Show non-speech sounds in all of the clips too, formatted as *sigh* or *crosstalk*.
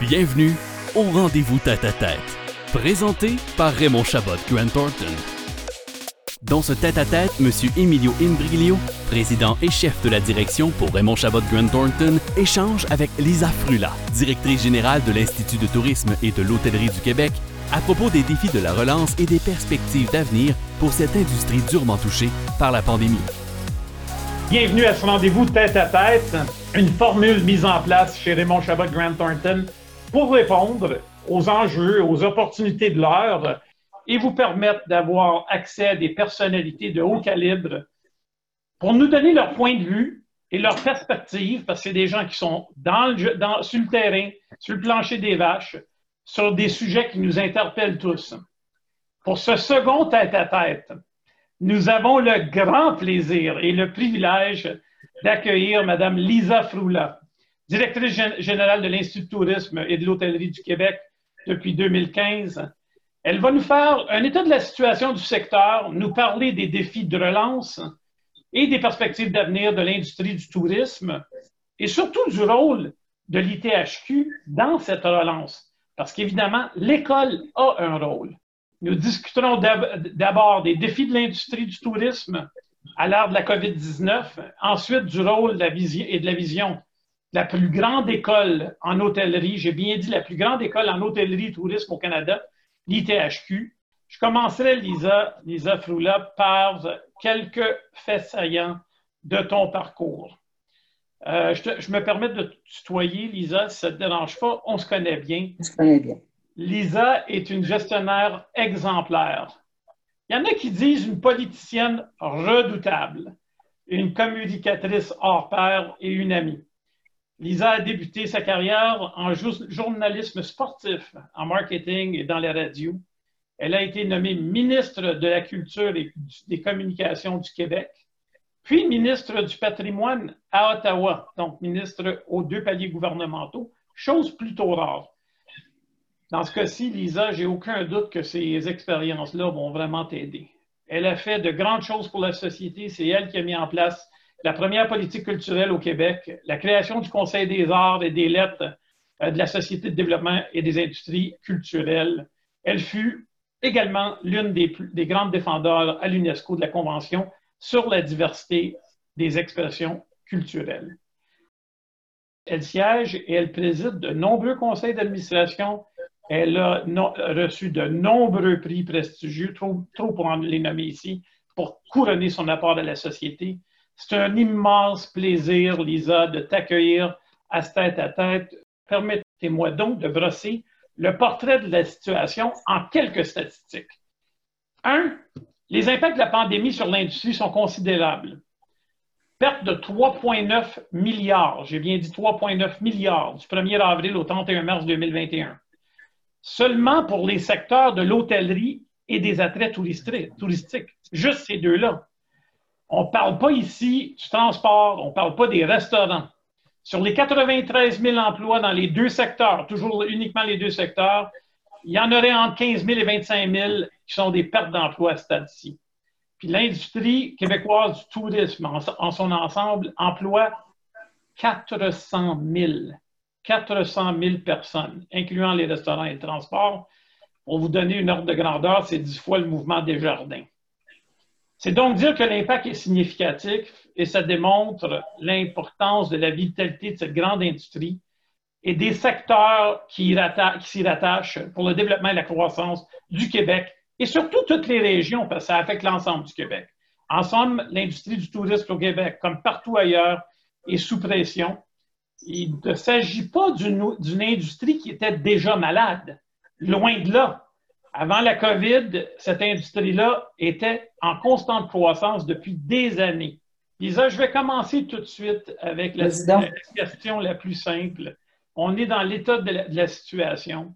Bienvenue au rendez-vous tête à tête, présenté par Raymond Chabot Grant Thornton. Dans ce tête-à-tête, M. Emilio Imbriglio, président et chef de la direction pour Raymond Chabot Grant Thornton, échange avec Lisa Frula, directrice générale de l'Institut de tourisme et de l'hôtellerie du Québec, à propos des défis de la relance et des perspectives d'avenir pour cette industrie durement touchée par la pandémie. Bienvenue à ce rendez-vous tête à tête, une formule mise en place chez Raymond Chabot Grant Thornton pour répondre aux enjeux, aux opportunités de l'heure et vous permettre d'avoir accès à des personnalités de haut calibre pour nous donner leur point de vue et leur perspective, parce que c'est des gens qui sont dans dans, sur le terrain, sur le plancher des vaches, sur des sujets qui nous interpellent tous. Pour ce second tête-à-tête, nous avons le grand plaisir et le privilège d'accueillir Mme Lisa Froula, directrice générale de l'Institut de tourisme et de l'hôtellerie du Québec depuis 2015. Elle va nous faire un état de la situation du secteur, nous parler des défis de relance et des perspectives d'avenir de l'industrie du tourisme et surtout du rôle de l'ITHQ dans cette relance. Parce qu'évidemment, l'école a un rôle. Nous discuterons d'abord des défis de l'industrie du tourisme à l'ère de la COVID-19, ensuite du rôle de la vision et de la vision la plus grande école en hôtellerie, j'ai bien dit la plus grande école en hôtellerie et tourisme au Canada, l'ITHQ. Je commencerai, Lisa, Lisa Froula, par quelques faits saillants de ton parcours. Euh, je, me permets de tutoyer, Lisa, si ça ne te dérange pas. On se connaît bien. On se connaît bien. Lisa est une gestionnaire exemplaire. Il y en a qui disent une politicienne redoutable, une communicatrice hors pair et une amie. Lisa a débuté sa carrière en journalisme sportif, en marketing et dans les radios. Elle a été nommée ministre de la Culture et des Communications du Québec, puis ministre du Patrimoine à Ottawa, donc ministre aux deux paliers gouvernementaux, chose plutôt rare. Dans ce cas-ci, Lisa, j'ai aucun doute que ces expériences-là vont vraiment t'aider. Elle a fait de grandes choses pour la société. C'est elle qui a mis en place la première politique culturelle au Québec, la création du Conseil des arts et des lettres euh, de la Société de développement et des industries culturelles. Elle fut également l'une des, des grandes défendeurs à l'UNESCO de la Convention sur la diversité des expressions culturelles. Elle siège et elle préside de nombreux conseils d'administration. Elle a reçu de nombreux prix prestigieux, trop, pour en les nommer ici, pour couronner son apport à la société. C'est un immense plaisir, Lisa, de t'accueillir à ce tête-à-tête. Permettez-moi donc de brosser le portrait de la situation en quelques statistiques. Un, les impacts de la pandémie sur l'industrie sont considérables. Perte de 3,9 milliards, j'ai bien dit 3,9 milliards du 1er avril au 31 mars 2021. Seulement pour les secteurs de l'hôtellerie et des attraits touristiques. Juste ces deux-là. On ne parle pas ici du transport, on ne parle pas des restaurants. Sur les 93 000 emplois dans les deux secteurs, toujours uniquement les deux secteurs, il y en aurait entre 15 000 et 25 000 qui sont des pertes d'emplois à ce stade-ci. Puis l'industrie québécoise du tourisme en, son ensemble emploie 400 000. 400 000 personnes, incluant les restaurants et le transport. Pour vous donner une ordre de grandeur, c'est dix fois le mouvement des jardins. C'est donc dire que l'impact est significatif et ça démontre l'importance de la vitalité de cette grande industrie et des secteurs qui, s'y rattachent pour le développement et la croissance du Québec et surtout toutes les régions, parce que ça affecte l'ensemble du Québec. En somme, l'industrie du tourisme au Québec, comme partout ailleurs, est sous pression. Il ne s'agit pas d'une industrie qui était déjà malade. Loin de là. Avant la COVID, cette industrie-là était en constante croissance depuis des années. Lisa, je vais commencer tout de suite avec la, question la plus simple. On est dans l'état de, la situation.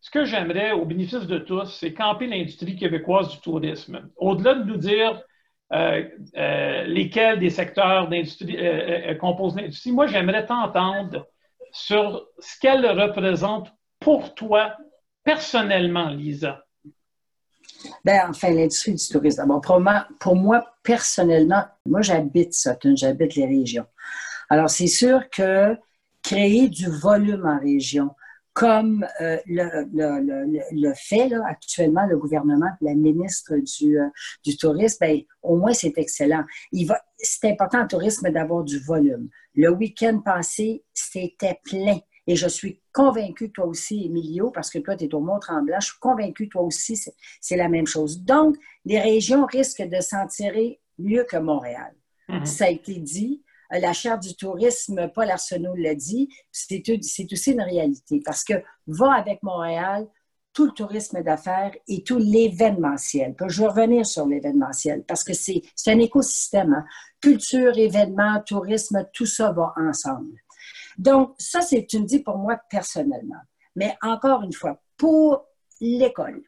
Ce que j'aimerais, au bénéfice de tous, c'est camper l'industrie québécoise du tourisme. Au-delà de nous dire lesquels des secteurs d'industrie euh, composent l'industrie, moi, j'aimerais t'entendre sur ce qu'elle représente pour toi personnellement, Lisa? Ben, enfin, l'industrie du tourisme. D'abord, pour moi, pour moi, personnellement, moi, j'habite Sutton, j'habite les régions. Alors, c'est sûr que créer du volume en région, comme euh, le, le, le, fait là, actuellement le gouvernement, la ministre du, euh, du tourisme, ben, au moins c'est excellent. c'est important en tourisme d'avoir du volume. Le week-end passé, c'était plein. Et je suis convaincue, toi aussi, Emilio, parce que toi, tu es au Mont-Tremblant, je suis convaincue, toi aussi, c'est la même chose. Donc, les régions risquent de s'en tirer mieux que Montréal. Mm-hmm. Ça a été dit. La charte du tourisme, Paul Arsenault l'a dit, c'est aussi une réalité parce que va avec Montréal, tout le tourisme d'affaires et tout l'événementiel. Je vais revenir sur l'événementiel parce que c'est un écosystème. Hein. Culture, événements, tourisme, tout ça va ensemble. Donc, ça, c'est, tu me dis pour moi personnellement. Mais encore une fois, pour l'école,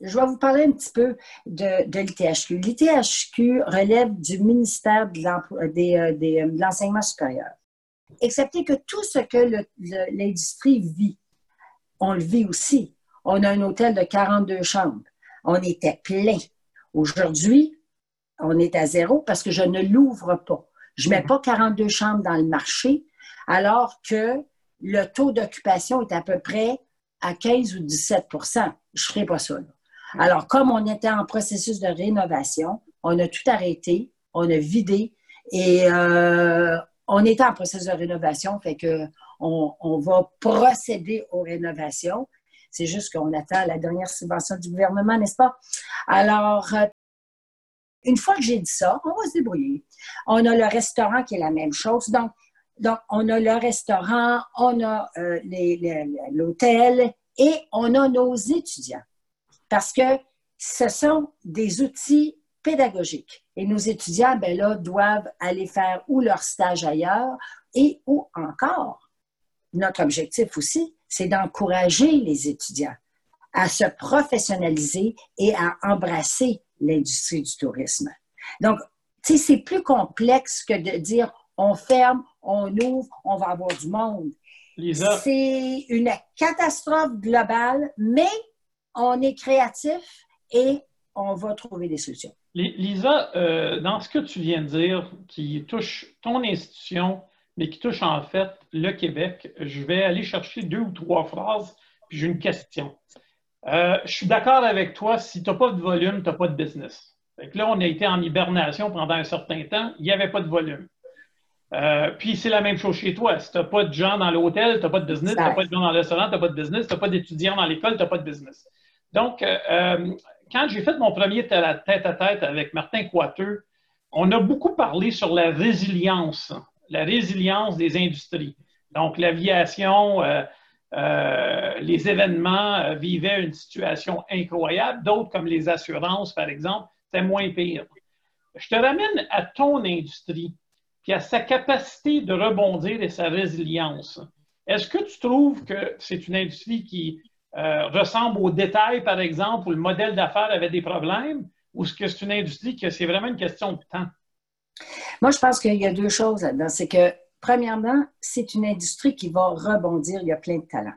je vais vous parler un petit peu de, de l'ITHQ. L'ITHQ relève du ministère de euh, euh, l'enseignement supérieur. Excepté que tout ce que l'industrie vit, on le vit aussi. On a un hôtel de 42 chambres. On était plein. Aujourd'hui, on est à zéro parce que je ne l'ouvre pas. Je ne mets pas 42 chambres dans le marché alors que le taux d'occupation est à peu près à 15 ou 17% Je ne ferai pas ça. Alors, comme on était en processus de rénovation, on a tout arrêté, on a vidé et euh, on était en processus de rénovation, fait que on, va procéder aux rénovations. C'est juste qu'on attend la dernière subvention du gouvernement, n'est-ce pas? Alors, euh, une fois que j'ai dit ça, on va se débrouiller. On a le restaurant qui est la même chose. Donc, on a le restaurant, on a euh, l'hôtel et on a nos étudiants parce que ce sont des outils pédagogiques. Et nos étudiants, ben là, doivent aller faire ou leur stage ailleurs et ou encore, notre objectif aussi, c'est d'encourager les étudiants à se professionnaliser et à embrasser l'industrie du tourisme. Donc, tu sais, c'est plus complexe que de dire on ferme, on ouvre, on va avoir du monde. C'est une catastrophe globale, mais on est créatif et on va trouver des solutions. Lisa, euh, dans ce que tu viens de dire, qui touche ton institution, mais qui touche en fait le Québec, je vais aller chercher deux ou trois phrases, puis j'ai une question. Euh, je suis d'accord avec toi, si tu n'as pas de volume, tu n'as pas de business. là, on a été en hibernation pendant un certain temps, il n'y avait pas de volume. Euh, puis c'est la même chose chez toi. Si tu n'as pas de gens dans l'hôtel, tu n'as pas de business. Tu n'as pas de gens dans le restaurant, tu n'as pas de business. Tu n'as pas d'étudiants dans l'école, tu n'as pas de business. Donc, euh, euh, quand j'ai fait mon premier tête-à-tête avec Martin Coiteux, on a beaucoup parlé sur la résilience, la résilience des industries. Donc, l'aviation, les événements vivaient une situation incroyable. D'autres, comme les assurances, par exemple, c'est moins pire. Je te ramène à ton industrie puis à sa capacité de rebondir et sa résilience. Est-ce que tu trouves que c'est une industrie qui euh, ressemble aux détails, par exemple, où le modèle d'affaires avait des problèmes, ou est-ce que c'est une industrie que c'est vraiment une question de temps? Moi, je pense qu'il y a deux choses là-dedans. C'est que, premièrement, c'est une industrie qui va rebondir. Il y a plein de talents.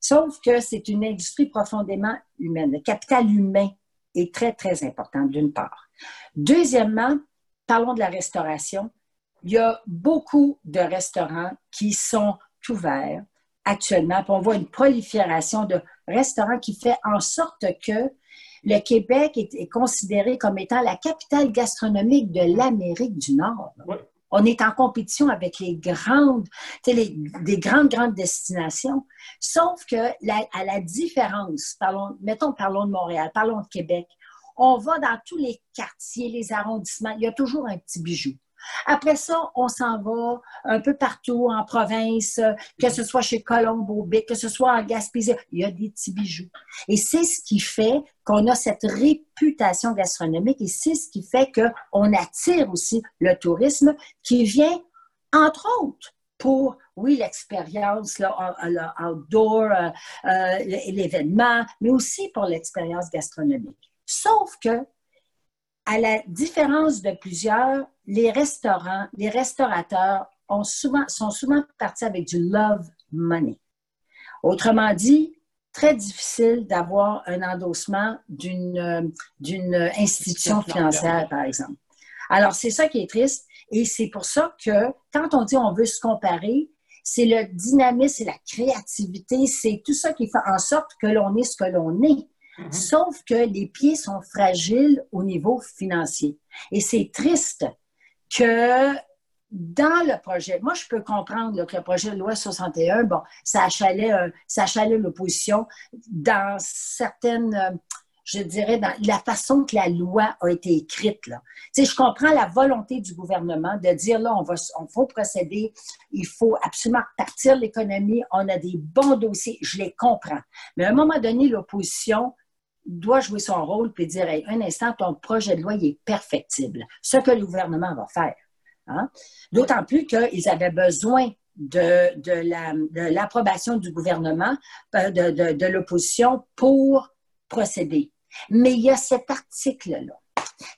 Sauf que c'est une industrie profondément humaine. Le capital humain est très, très important, d'une part. Deuxièmement, parlons de la restauration il y a beaucoup de restaurants qui sont ouverts actuellement. on voit une prolifération de restaurants qui fait en sorte que le Québec est, considéré comme étant la capitale gastronomique de l'Amérique du Nord. On est en compétition avec les grandes, les, des grandes, grandes destinations. Sauf que, à la différence, parlons, mettons, parlons de Montréal, parlons de Québec, on va dans tous les quartiers, les arrondissements, il y a toujours un petit bijou. Après ça, on s'en va un peu partout en province, que ce soit chez Colombo, que ce soit en Gaspésie, il y a des petits bijoux. Et c'est ce qui fait qu'on a cette réputation gastronomique et c'est ce qui fait qu'on attire aussi le tourisme qui vient, entre autres, pour, oui, l'expérience outdoor, euh, euh, l'événement, mais aussi pour l'expérience gastronomique. Sauf que à la différence de plusieurs, les restaurants, les restaurateurs ont souvent, sont souvent partis avec du love money. Autrement dit, très difficile d'avoir un endossement d'une euh, institution financière, par exemple. Alors, c'est ça qui est triste. Et c'est pour ça que quand on dit on veut se comparer, c'est le dynamisme, c'est la créativité, c'est tout ça qui fait en sorte que l'on est ce que l'on est. Mm-hmm. Sauf que les pieds sont fragiles au niveau financier. Et c'est triste que dans le projet, moi, je peux comprendre que le projet de loi 61, bon, ça achalait, l'opposition dans certaines, euh, je dirais, dans la façon que la loi a été écrite. Là. Tu sais, je comprends la volonté du gouvernement de dire, là, on va, on faut procéder, il faut absolument partir l'économie, on a des bons dossiers, je les comprends. Mais à un moment donné, l'opposition doit jouer son rôle et dire, un instant, ton projet de loi, est perfectible. Ce que le gouvernement va faire. Hein. D'autant plus qu'ils avaient besoin de, de l'approbation du gouvernement, euh, de, de l'opposition pour procéder. Mais il y a cet article-là.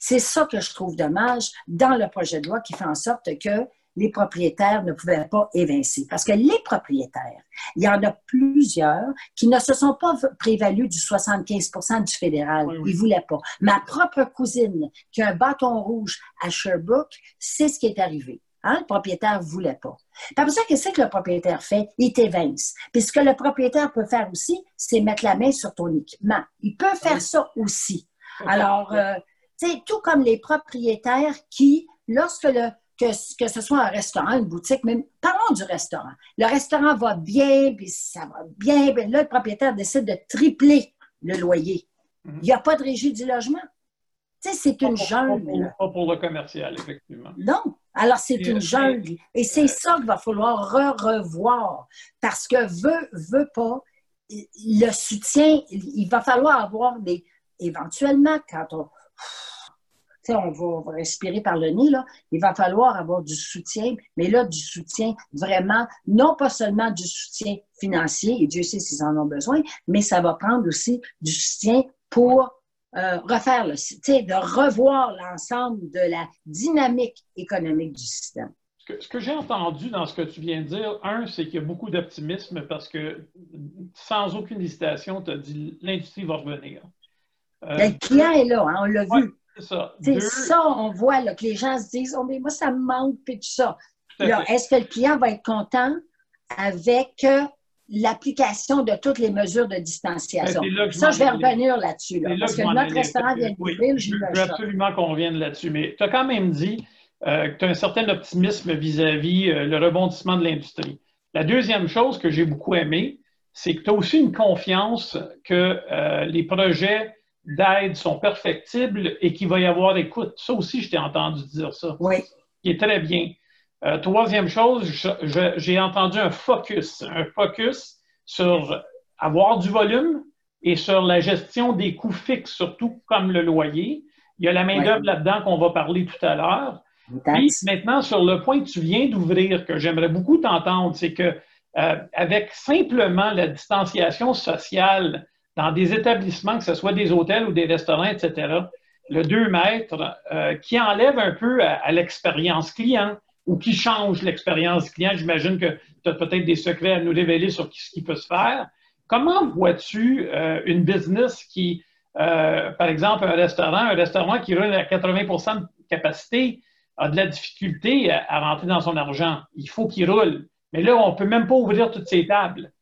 C'est ça que je trouve dommage dans le projet de loi qui fait en sorte que les propriétaires ne pouvaient pas évincer. Parce que les propriétaires, il y en a plusieurs qui ne se sont pas prévalus du 75% du fédéral. Ils ne voulaient pas. Ma propre cousine, qui a un bâton rouge à Sherbrooke, c'est ce qui est arrivé. Hein? Le propriétaire ne voulait pas. Par ça, qu'est-ce que le propriétaire fait? Il t'évince. Puis ce que le propriétaire peut faire aussi, c'est mettre la main sur ton équipement. Il peut faire ça aussi. Alors, euh, tu sais, tout comme les propriétaires qui, lorsque le, que, que, ce soit un restaurant, une boutique, même parlons du restaurant. Le restaurant va bien, puis ça va bien. Bien là, le propriétaire décide de tripler le loyer. Mhm. Il n'y a pas de régie du logement. Tu sais, c'est une jungle. Pas pour le commercial, effectivement. Non. Alors, c'est une jungle. Et c'est ça qu'il va falloir revoir. Parce que veut, veut pas, le soutien, il va falloir avoir des. Éventuellement, quand on. On va, on va, respirer par le nez, là. il va falloir avoir du soutien, mais là, du soutien vraiment, non pas seulement du soutien financier, et Dieu sait s'ils en ont besoin, mais ça va prendre aussi du soutien pour euh, refaire le de revoir l'ensemble de la dynamique économique du système. Ce que, j'ai entendu dans ce que tu viens de dire, un, c'est qu'il y a beaucoup d'optimisme parce que sans aucune hésitation, tu as dit l'industrie va revenir. Euh, le client est là, hein, on l'a vu. C'est ça. ça, on voit là, que les gens se disent Oh, mais moi, ça me manque, puis tout ça. Est-ce que le client va être content avec euh, l'application de toutes les mesures de distanciation? Ben, ça, je vais revenir là-dessus. parce que, notre restaurant vient d'ouvrir, je veux absolument qu'on revienne là-dessus. Mais tu as quand même dit euh, que tu as un certain optimisme vis-à-vis euh, le rebondissement de l'industrie. La deuxième chose que j'ai beaucoup aimé, c'est que tu as aussi une confiance que les projets d'aide sont perfectibles et qu'il va y avoir écoute. Ça aussi, je t'ai entendu dire ça. Oui. Qui est très bien. Euh, troisième chose, j'ai entendu un focus, un focus sur avoir du volume et sur la gestion des coûts fixes, surtout comme le loyer. Il y a la main-d'œuvre là-dedans qu'on va parler tout à l'heure. Puis maintenant, sur le point que tu viens d'ouvrir, que j'aimerais beaucoup t'entendre, c'est que euh, avec simplement la distanciation sociale dans des établissements, que ce soit des hôtels ou des restaurants, etc., le 2 mètres, euh, qui enlève un peu à l'expérience client, ou qui change l'expérience client. J'imagine que tu as peut-être des secrets à nous révéler sur ce qui peut se faire. Comment vois-tu euh, une business qui, euh, par exemple, un restaurant, un restaurant qui roule à 80% de capacité a de la difficulté à, rentrer dans son argent? Il faut qu'il roule. Mais là, on ne peut même pas ouvrir toutes ces tables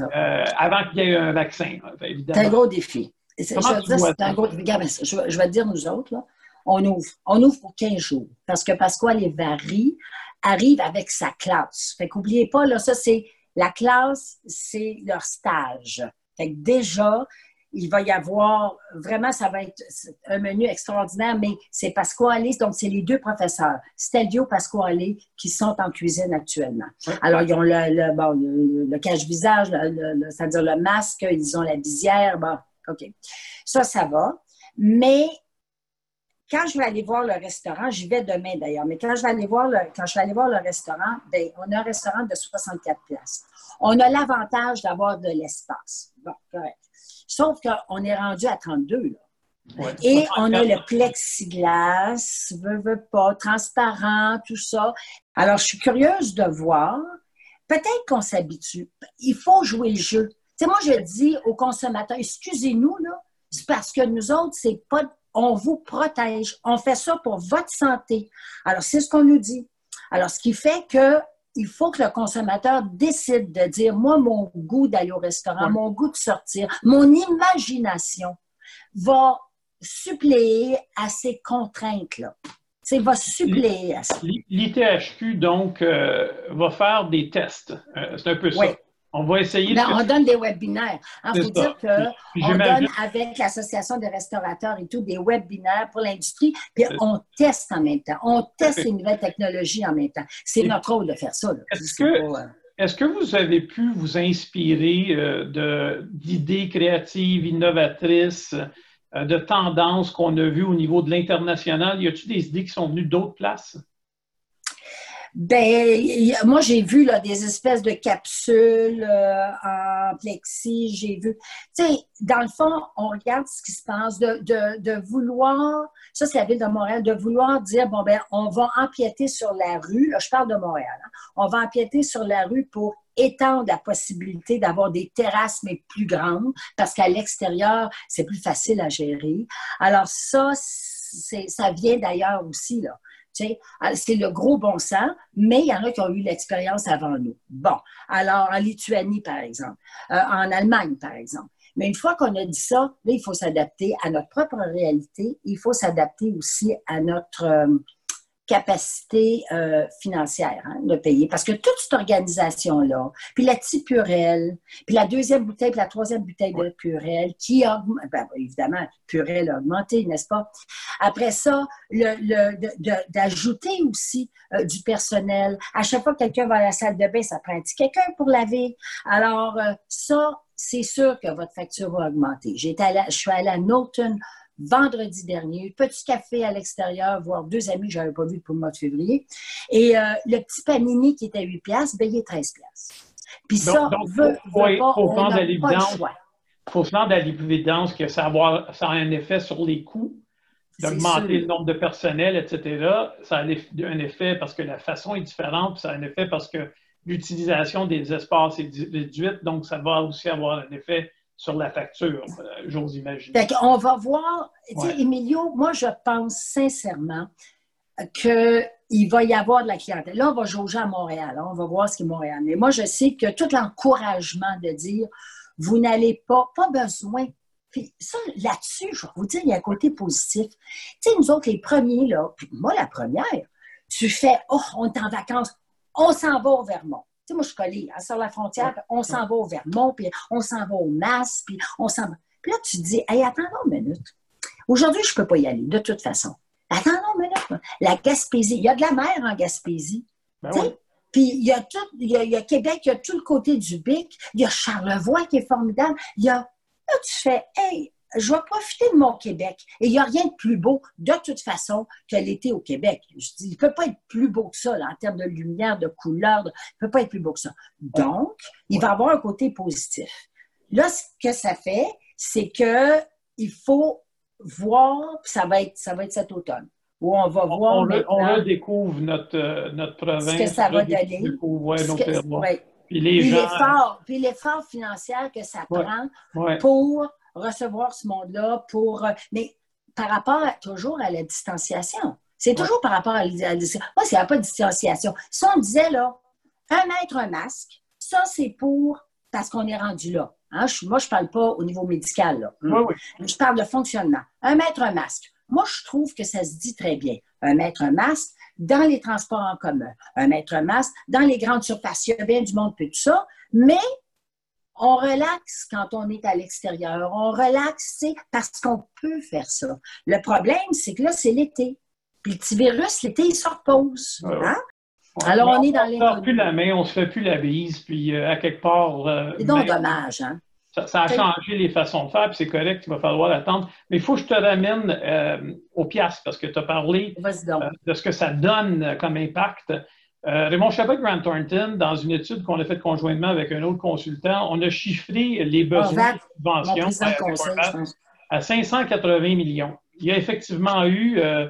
euh, avant qu'il y ait un vaccin, C'est un gros défi. Je, un gros... je, vais te dire, nous autres, là, on ouvre. On ouvre pour 15 jours. Parce que Pasquale et Varie arrive avec sa classe. Fait qu'oubliez pas, là, ça, c'est la classe, c'est leur stage. Fait que déjà, il va y avoir, vraiment, ça va être un menu extraordinaire, mais c'est Pasquale, donc c'est les deux professeurs, Stelvio Pasquale, qui sont en cuisine actuellement. Alors, ils ont le, bon, le, cache-visage, c'est-à-dire le masque, ils ont la visière, bon, OK. Ça, ça va. Mais quand je vais aller voir le restaurant, j'y vais demain d'ailleurs, mais quand je vais aller voir le, quand je vais aller voir le restaurant, ben, on a un restaurant de 64 places. On a l'avantage d'avoir de l'espace. Bon, correct. Sauf qu'on est rendu à 32, là. Et on a le plexiglas, veut, veut pas, transparent, tout ça. Alors, je suis curieuse de voir. Peut-être qu'on s'habitue. Il faut jouer le jeu sais, moi, je dis aux consommateurs, excusez-nous, là, c'est parce que nous autres, c'est pas, on vous protège. On fait ça pour votre santé. Alors, c'est ce qu'on nous dit. Alors, ce qui fait que il faut que le consommateur décide de dire, moi, mon goût d'aller au restaurant, mon goût de sortir, mon imagination va suppléer à ces contraintes-là. C'est va suppléer à ça. L'ITHQ, donc, euh, va faire des tests. Euh, c'est un peu ça. On va essayer ben, On donne des webinaires. Il faut dire qu'on donne avec l'Association des restaurateurs et tout des webinaires pour l'industrie, puis on teste en même temps. On teste les nouvelles technologies en même temps. C'est notre rôle de faire ça. Est-ce que, euh, est que vous avez pu vous inspirer euh, d'idées créatives, innovatrices, euh, de tendances qu'on a vues au niveau de l'international? Y a-t-il des idées qui sont venues d'autres places? Ben, moi, j'ai vu là, des espèces de capsules euh, en plexi. J'ai vu. Tu sais, dans le fond, on regarde ce qui se passe, de, vouloir. Ça, c'est la ville de Montréal, de vouloir dire bon, ben, on va empiéter sur la rue. Je parle de Montréal. Hein. On va empiéter sur la rue pour étendre la possibilité d'avoir des terrasses, mais plus grandes, parce qu'à l'extérieur, c'est plus facile à gérer. Alors, ça, ça vient d'ailleurs aussi, là. Ah, c'est le gros bon sens, mais il y en a qui ont eu l'expérience avant nous. Bon, alors en Lituanie, par exemple, euh, en Allemagne, par exemple. Mais une fois qu'on a dit ça, il faut s'adapter à notre propre réalité. Il faut s'adapter aussi à notre, euh, capacité euh, financière hein, de payer. Parce que toute cette organisation-là, puis la petite Purelle, puis la deuxième bouteille, puis la troisième bouteille de Purelle, qui a, ben, évidemment, Purelle a augmenté, n'est-ce pas? Après ça, d'ajouter aussi euh, du personnel. À chaque fois que quelqu'un va à la salle de bain, ça prend un petit quelqu'un pour laver. Alors, euh, ça, c'est sûr que votre facture va augmenter. J'étais je suis allée à Norton vendredi dernier. Petit café à l'extérieur, voir deux amis que je n'avais pas vus pour le mois de février. Et euh, le petit panini qui était à 8 piastres, ben, il est 13 piastres. Puis ça, veut, veut pas, on n'a pas le choix. Il faut se rendre à l'évidence que ça, ça, a un effet sur les coûts, d'augmenter le nombre de personnel, etc. Ça a un effet parce que la façon est différente, puis ça a un effet parce que l'utilisation des espaces est réduite, donc ça va aussi avoir un effet sur la facture, euh, j'ose imaginer. on va voir, Emilio, moi je pense sincèrement qu'il va y avoir de la clientèle. Là, on va jauger à Montréal, hein, on va voir ce qui est Montréal. Mais moi, je sais que tout l'encouragement de dire, vous n'allez pas, pas besoin. Puis ça, là-dessus, je vais vous dire, il y a un côté positif. Tu sais, nous autres, les premiers, là, puis moi, la première, tu fais, oh, on est en vacances, on s'en va au Vermont moi, je suis collée sur la frontière, on s'en va au Vermont, puis on s'en va au Mass, puis on s'en va. Puis là, tu te dis, hey, attends une minute. Aujourd'hui, je ne peux pas y aller, de toute façon. Attends une minute. La Gaspésie, il y a de la mer en Gaspésie. Ben puis il y, a tout, il, y a, Québec, il y a tout le côté du Bic, il y a Charlevoix qui est formidable. Il y a, là, tu fais, hey, je vais profiter de mon Québec. Et il n'y a rien de plus beau, de toute façon, que l'été au Québec. Je dis, il ne peut pas être plus beau que ça, en termes de lumière, de couleur. il ne peut pas être plus beau que ça. Donc, il va avoir un côté positif. Là, ce que ça fait, c'est que il faut voir, ça va être, ça va être cet automne, où on va voir. On, on redécouvre notre, euh, notre province. Ce que ça va donner. Puis l'effort financier que ça prend pour recevoir ce monde-là pour. Euh, mais par rapport toujours à la distanciation. C'est toujours par rapport à la distanciation. Moi, s'il n'y a pas de distanciation. Si on disait, là, un mètre, un masque, ça, c'est pour. Parce qu'on est rendu là. Hein? moi, je ne parle pas au niveau médical. Là. Je parle de fonctionnement. Un mètre, un masque. Moi, je trouve que ça se dit très bien. Un mètre, un masque dans les transports en commun. Un mètre, un masque dans les grandes surfaces. Il y a bien du monde, tout ça. Mais on relaxe quand on est à l'extérieur. On relaxe, parce qu'on peut faire ça. Le problème, c'est que là, c'est l'été. Puis le petit virus, l'été, il se repose. Hein? Alors, on, est dans les. On ne se plus la main, on se fait plus la bise, puis euh, à quelque part. Euh, c'est donc dommage, hein? Ça, a changé les façons de faire, puis c'est correct, il va falloir attendre. Mais il faut que je te ramène euh, au piastres, parce que tu as parlé de ce que ça donne comme impact. Euh, Raymond Chabot Grant Thornton, dans une étude qu'on a faite conjointement avec un autre consultant, on a chiffré les besoins de subvention à 580 millions. Il y a effectivement eu euh,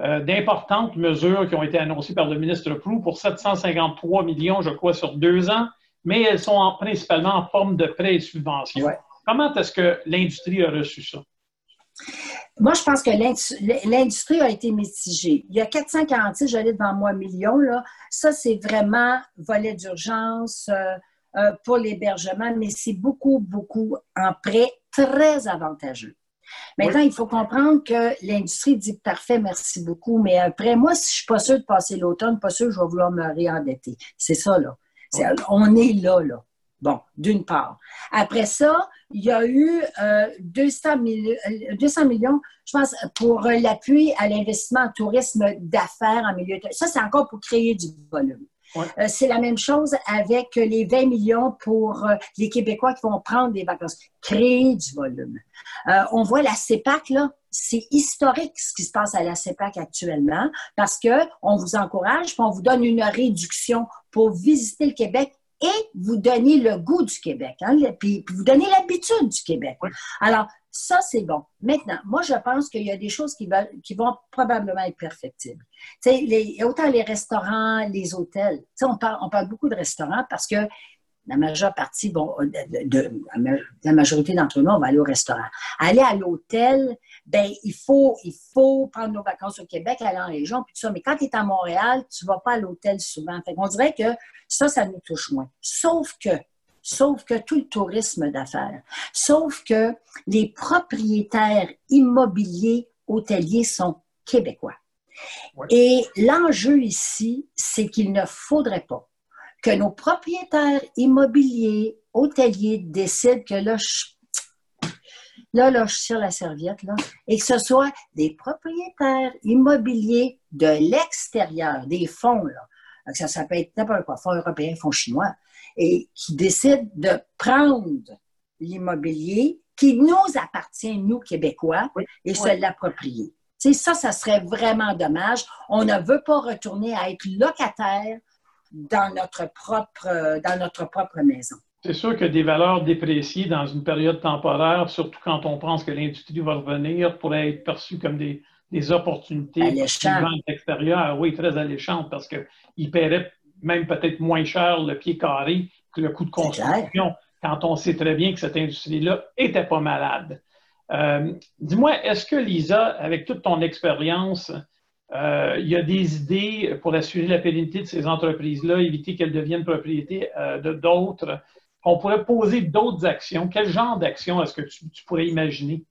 euh, d'importantes mesures qui ont été annoncées par le ministre Prou pour 753 millions, je crois, sur deux ans. mais elles sont principalement en forme de prêts et subventions. Comment est-ce que l'industrie a reçu ça? Moi, je pense que l'industrie a été mitigée. Il y a 446, j'allais devant moi, millions. Là. Ça, c'est vraiment volet d'urgence euh, euh, pour l'hébergement, mais c'est beaucoup, beaucoup en prêt très avantageux. Maintenant, il faut comprendre que l'industrie dit parfait, merci beaucoup, mais après, moi, si je ne suis pas sûre de passer l'automne, pas sûr que je vais vouloir me réendetter. C'est ça, là. On est là, là. Bon, d'une part. Après ça, il y a eu 200, euh, 200 euh, millions, je pense, pour l'appui à l'investissement en tourisme d'affaires en milieu. Ça, c'est encore pour créer du volume. Euh, c'est la même chose avec les 20 millions pour les Québécois qui vont prendre des vacances. Créer du volume. on voit la CEPAC, là, c'est historique ce qui se passe à la CEPAC actuellement parce qu'on vous encourage, puis on vous donne une réduction pour visiter le Québec et vous donner le goût du Québec, hein, puis, vous donner l'habitude du Québec. Alors, ça, c'est bon. Maintenant, moi, je pense qu'il y a des choses qui, qui vont probablement être perfectibles. Les, autant les restaurants, les hôtels. On parle, on parle beaucoup de restaurants parce que la majeure partie, bon, de, la majorité d'entre nous, on va aller au restaurant. Aller à l'hôtel, ben il faut, il faut prendre nos vacances au Québec, aller en région, puis tout ça. Mais quand tu es à Montréal, tu ne vas pas à l'hôtel souvent. Fait on dirait que ça, ça nous touche moins. Sauf que, sauf que tout le tourisme d'affaires, sauf que les propriétaires immobiliers hôteliers sont québécois. Et l'enjeu ici, c'est qu'il ne faudrait pas que nos propriétaires immobiliers, hôteliers décident que là, je, là, là, je suis sur la serviette, là, et que ce soit des propriétaires immobiliers de l'extérieur, des fonds, là, ça, ça peut être n'importe quoi, fonds européens, fonds chinois, et qui décident de prendre l'immobilier qui nous appartient, nous, Québécois, et se l'approprier. ça, ça serait vraiment dommage. On ne veut pas retourner à être locataire dans notre propre, dans notre propre maison. C'est sûr que des valeurs dépréciées dans une période temporaire, surtout quand on pense que l'industrie va revenir, pourraient être perçues comme des, des opportunités à l'extérieur. Oui, très alléchantes parce qu'ils paieraient même peut-être moins cher le pied carré que le coût de construction quand on sait très bien que cette industrie-là n'était pas malade. Euh, dis-moi, est-ce que Lisa, avec toute ton expérience, euh, il y a des idées pour assurer la pérennité de ces entreprises-là, éviter qu'elles deviennent propriété euh, de d'autres. On pourrait poser d'autres actions. Quel genre d'action est-ce que tu, pourrais imaginer?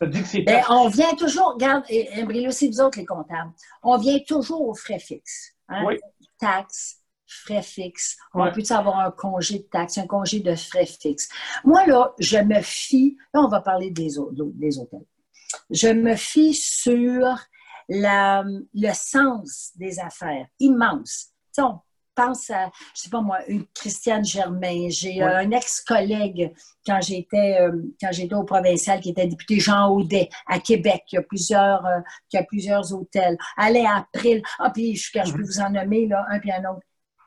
Ben, on vient toujours, regarde, Embryo, c'est vous autres les comptables, on vient toujours aux frais fixes. Hein? Oui. Taxes, frais fixes. On peut avoir un congé de taxes, un congé de frais fixes? Moi, là, je me fie, là, on va parler des, des hôtels. Je me fie sur le sens des affaires immense. on pense à, je sais pas moi, une Christiane Germain. J'ai euh, un ex-collègue quand j'étais euh, quand j'étais au provincial qui était député Jean Audet à Québec. Il y a plusieurs, euh, a plusieurs hôtels. Allez à April. Ah, puis je, je peux vous en nommer là, un puis un autre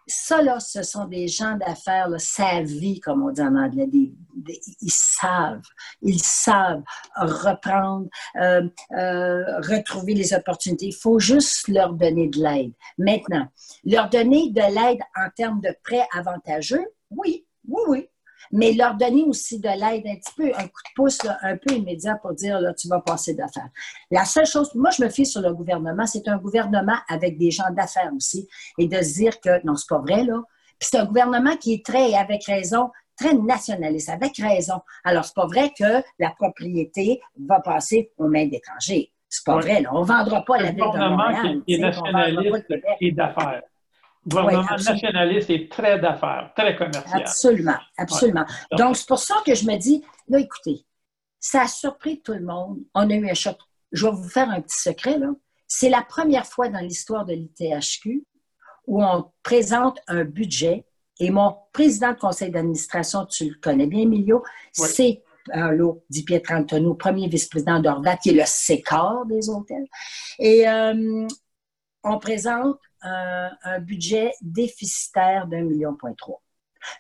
ça, là, ce sont des gens d'affaires, sa vie, comme on dit en anglais. ils savent, ils savent reprendre, euh, euh, retrouver les opportunités. Il faut juste leur donner de l'aide. Maintenant, leur donner de l'aide en termes de prêts avantageux, oui, oui, oui mais leur donner aussi de l'aide un petit peu, un coup de pouce un peu immédiat pour dire, là, tu vas passer d'affaires. La seule chose, moi, je me fie sur le gouvernement, c'est un gouvernement avec des gens d'affaires aussi, et de se dire que, non, c'est pas vrai, là. Puis c'est un gouvernement qui est très, avec raison, très nationaliste, avec raison. Alors, c'est pas vrai que la propriété va passer aux mains d'étrangers. C'est pas vrai, là. On vendra pas la ville de Montréal. Qui est nationaliste et d'affaires gouvernement nationaliste et très d'affaires, très commercial. Absolument, absolument. Donc, c'est pour ça que je me dis, là, écoutez, ça a surpris tout le monde. On a eu un choc. Je vais vous faire un petit secret, là. C'est la première fois dans l'histoire de l'ITHQ où on présente un budget et mon président de conseil d'administration, tu le connais bien, Emilio, c'est Paolo Di Pietrantoni, premier vice-président d'Orvat, qui est le sécor des hôtels. Et euh, on présente un, budget déficitaire d'un million point trois.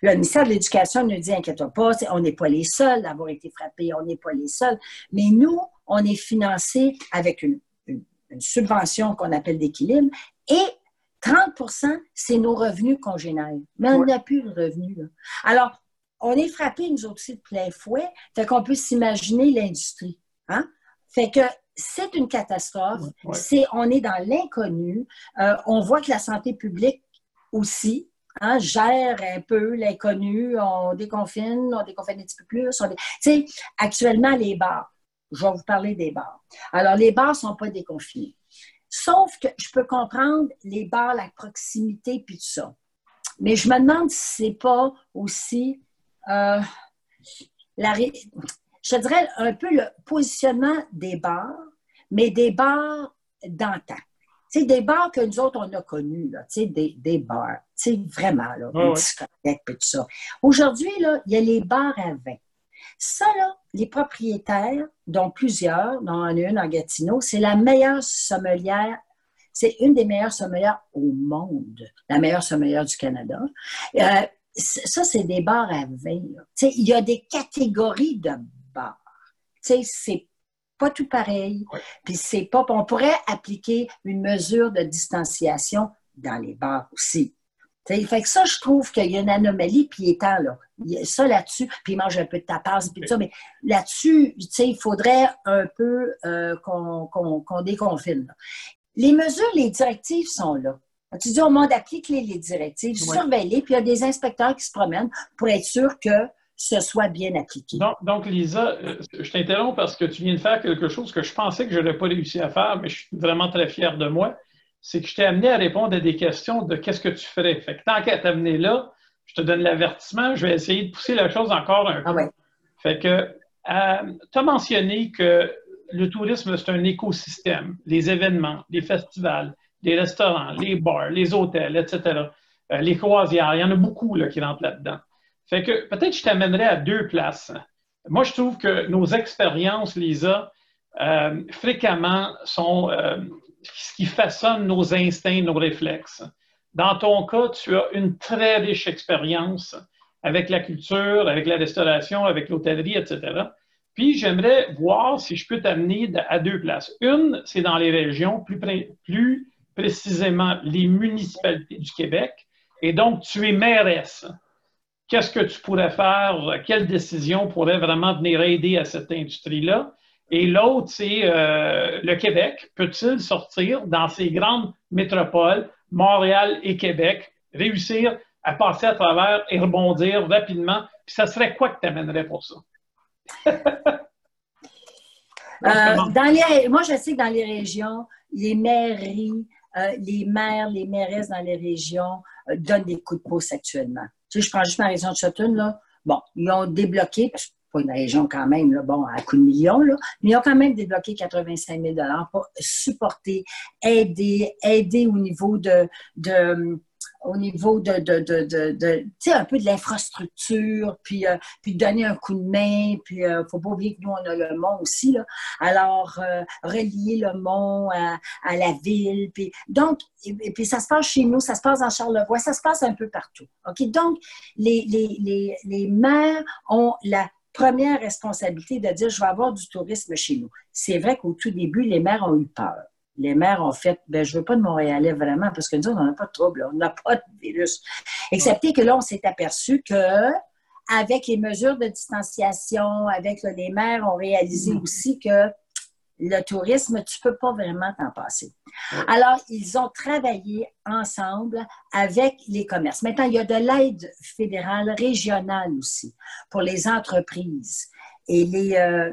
Le ministère de l'Éducation nous dit, inquiète pas, on n'est pas les seuls à avoir été frappés, on n'est pas les seuls. Mais nous, on est financé avec une, subvention qu'on appelle d'équilibre et 30% c'est nos revenus congénères. Mais on n'a plus de revenus. Alors, on est frappé, nous aussi, de plein fouet. Fait qu'on peut s'imaginer l'industrie. Hein? Fait que c'est une catastrophe. C'est, on est dans l'inconnu. Euh, on voit que la santé publique aussi hein, gère un peu l'inconnu. On déconfine, on déconfine un petit peu plus. Tu sais, actuellement, les bars. Je vais vous parler des bars. Alors, les bars ne sont pas déconfinés. Sauf que je peux comprendre les bars, la proximité, puis tout ça. Mais je me demande si c'est pas aussi euh, la, je dirais un peu le positionnement des bars, mais des bars d'antan. C'est des bars que nous autres, on a connus, là, des, des bars. vraiment, là, ouais, tout ça. Aujourd'hui, là, il y a les bars à vin. Ça, là, les propriétaires, dont plusieurs, dont une en Gatineau, c'est la meilleure sommelière c'est une des meilleures sommelières au monde, la meilleure sommelière du Canada. Euh, ça, c'est des bars à vin. Il y a des catégories de bars. C'est pas tout pareil. Puis c'est pas. On pourrait appliquer une mesure de distanciation dans les bars aussi. T'sais, fait que ça, je trouve qu'il y a une anomalie, puis étant là. ça là-dessus, puis il mange un peu de tapas, puis tout ça, mais là-dessus, il faudrait un peu euh, qu'on déconfine. Les mesures, les directives sont là. Tu dis au monde applique les, directives, surveiller, puis il y a des inspecteurs qui se promènent pour être sûr que ce soit bien appliqué. Donc, Lisa, euh, je t'interromps parce que tu viens de faire quelque chose que je pensais que je n'aurais pas réussi à faire, mais je suis vraiment très fier de moi. C'est que je t'ai amené à répondre à des questions de qu'est-ce que tu ferais. Fait que tant qu'à t'amener là, je te donne l'avertissement, je vais essayer de pousser la chose encore un ah peu. Fait que euh, tu as mentionné que le tourisme, c'est un écosystème. Les événements, les festivals, les restaurants, les bars, les hôtels, etc., euh, les croisières, il y en a beaucoup là, qui rentrent là-dedans. Fait que peut-être je t'amènerais à deux places. Moi, je trouve que nos expériences, Lisa, euh, fréquemment sont euh, ce qui façonne nos instincts, nos réflexes. Dans ton cas, tu as une très riche expérience avec la culture, avec la restauration, avec l'hôtellerie, etc. Puis j'aimerais voir si je peux t'amener à deux places. Une, c'est dans les régions, plus, plus précisément les municipalités du Québec. Et donc, tu es mairesse. Qu'est-ce que tu pourrais faire? Quelle décision pourrait vraiment venir aider à cette industrie-là? Et l'autre, c'est euh, le Québec. Peut-il sortir dans ces grandes métropoles, Montréal et Québec, réussir à passer à travers et rebondir rapidement? Puis ça serait quoi que tu amènerais pour ça? *laughs* Euh, dans les, moi, je sais que dans les régions, les mairies, euh, les maires, les mairesses dans les régions euh, donnent des coups de pouce actuellement. Tu sais, je prends juste ma région de Sutton, là. Bon, ils ont débloqué, pas une région quand même, là, bon, à coups de millions, là, mais ils ont quand même débloqué 85 000 pour supporter, aider, aider au niveau de, de au niveau de, un peu de l'infrastructure, puis, euh, puis donner un coup de main, puis il ne faut pas oublier que nous, on a le mont aussi, là. Alors, euh, relier le mont à, la ville, puis donc, et, puis ça se passe chez nous, ça se passe dans Charlevoix, ça se passe un peu partout? Donc, les, les, les, les maires ont la première responsabilité de dire, je vais avoir du tourisme chez nous. C'est vrai qu'au tout début, les maires ont eu peur les maires ont fait, ben, je veux pas de Montréalais vraiment, parce que nous, on n'a pas de trouble, on n'a pas de virus. Excepté que là, on s'est aperçu que, avec les mesures de distanciation, avec les maires ont réalisé mm. aussi que le tourisme, tu peux pas vraiment t'en passer. Alors, ils ont travaillé ensemble avec les commerces. Maintenant, il y a de l'aide fédérale, régionale aussi, pour les entreprises et euh,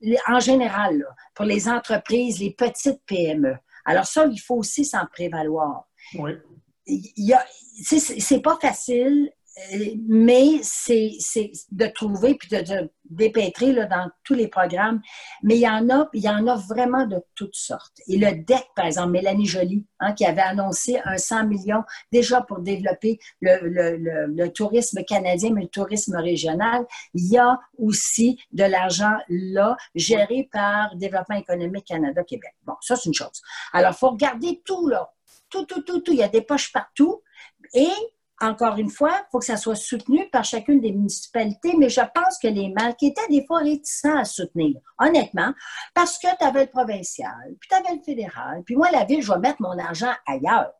les, en général, pour les entreprises, les petites PME. Alors ça, il faut aussi s'en prévaloir. Oui. Il c'est pas facile mais c'est de trouver puis de, dépêtrer là, dans tous les programmes. Mais il y en a, il y en a vraiment de toutes sortes. Et le DEC, par exemple, Mélanie Joly, hein, qui avait annoncé un 100 millions déjà pour développer le, tourisme canadien, mais le tourisme régional. Il y a aussi de l'argent là, géré par Développement économique Canada-Québec. Bon, ça, c'est une chose. Alors, il faut regarder tout, là. Tout, tout, tout, tout. Il y a des poches partout. Et encore une fois, il faut que ça soit soutenu par chacune des municipalités, mais je pense que les maires qui étaient des fois réticents à soutenir, honnêtement, parce que tu avais le provincial, puis tu avais le fédéral, puis moi, la ville, je vais mettre mon argent ailleurs.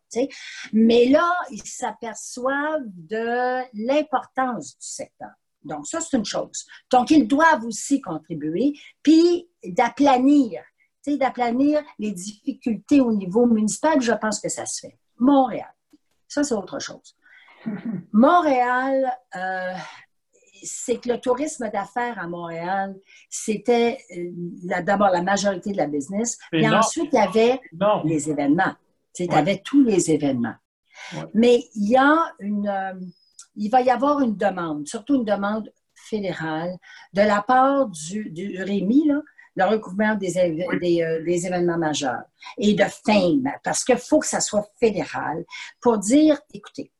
Mais là, ils s'aperçoivent de l'importance du secteur. Donc, ça, c'est une chose. Donc, ils doivent aussi contribuer, puis d'aplanir, d'aplanir les difficultés au niveau municipal, je pense que ça se fait. Montréal. Ça, c'est autre chose. Montréal, euh, c'est que le tourisme d'affaires à Montréal, c'était euh, d'abord la majorité de la business. Et ensuite, il y avait les événements. Tu avais tous les événements. Mais il y a une, euh, il va y avoir une demande, surtout une demande fédérale, de la part du, du REMI, le recouvrement des, des, événements majeurs et de FAME, parce qu'il faut que ça soit fédéral pour dire, écoutez,